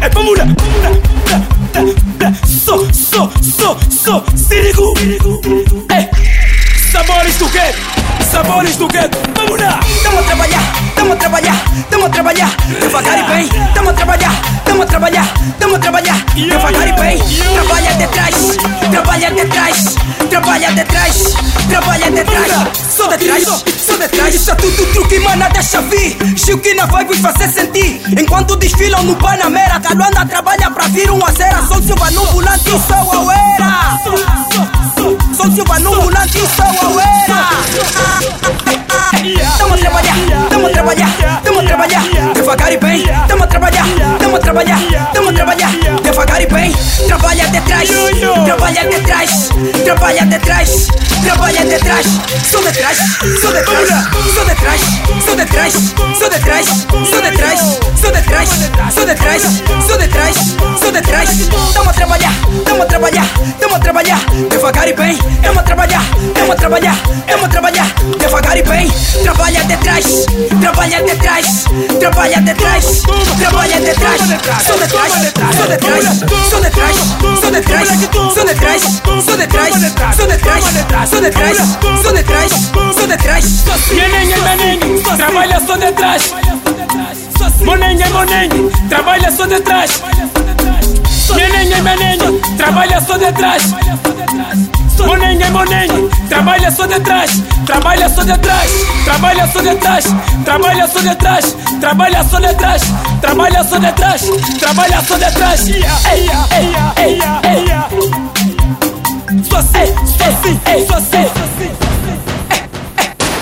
É pra mulher, so, so, so, so, sirigu, Ei, sabores do gueto, sabores do gueto, vamos lá, vamos trabalhar tamo a trabalhar, tamo a trabalhar. Devagar e bem, tamo a trabalhar, tamo a trabalhar, tamo a trabalhar. Devagar e bem, trabalha de trás, trabalha de trás Trabalha de trás, trabalha de trás Sou de trás, sou de trás Isso é tudo truque, mana, deixa vir. Na vai vos fazer sentir. Enquanto desfilam no Panamera Caluanda trabalha pra vir uma cera Sou Silva no volante, sou Tamo a trabalhar, tamo a trabalhar, tamo a trabalhar. Devagar e bem, tamo a trabalhar, tamo a trabalhar, tamo a trabalhar. Devagar e bem, trabalha de trás, trabalha de trás, trabalha de trás, trabalha de trás Sou de trás, sou de trás, sou de trás, sou de trás, sou de trás, sou de trás, sou de trás, sou de trás, sou de trás, sou de trás Tamo a trabalhar, tamo a trabalhar, tamo a trabalhar. Devagar e bem, tamo a trabalhar, trabalhar, tamo a trabalhar Devagar e bem, trabalha de trás, trabalha de trás, trabalha de trás, trabalha de trás Sou de trás, sou de trás, sou de trás, sou de trás, sou de trás, sou de trás, sou de trás, sou de trás, sou de trás, sou de trás Nenengue, nenengue, trabalha só de trás. Monengue, monengue, trabalha só de trás. Nenengue, nenengue, trabalha só de trás. Monengue, monengue, trabalha só de trás. Trabalha só de trás. Trabalha só de trás. Trabalha só de trás. Trabalha só de trás. Trabalha só de trás. Trabalha só de trás. Ei, ei, ei, ei. Só assim, só assim, só assim.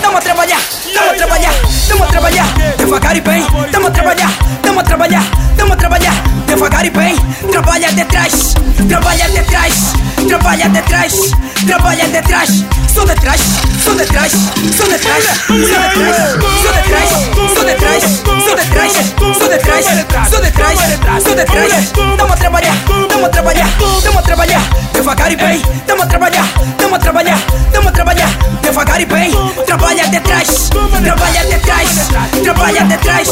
Tamo a trabalhar, tamo a trabalhar, tamo a trabalhar Devagar e bem, tamo a trabalhar, tamo a trabalhar, tamo a trabalhar Devagar e bem, trabalha de trás, trabalha de trás, trabalha de trás, trabalha de trás Sou de trás, sou de trás, sou de trás, sou de trás, sou de trás, sou de trás, sou de trás, sou de trás, sou de trás, sou de trás Tamo a trabalhar, tamo a trabalhar, tamo a trabalhar. Devagar e bem, tamo a trabalhar, tamo a trabalhar, Trabalha detrás,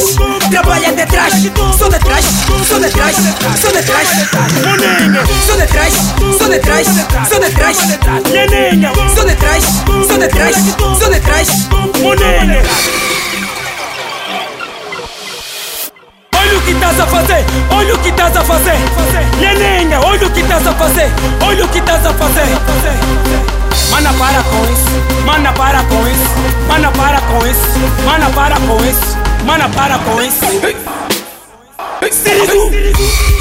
trabalha detrás Sou detrás, sou detrás, sou detrás Sou detrás, sou detrás, sou detrás Sou detrás, sou detrás, sou detrás Olha o que estás a fazer, olha o que estás a fazer. Nenenha com isso, mana para com isso, mana para com isso. Sirigu,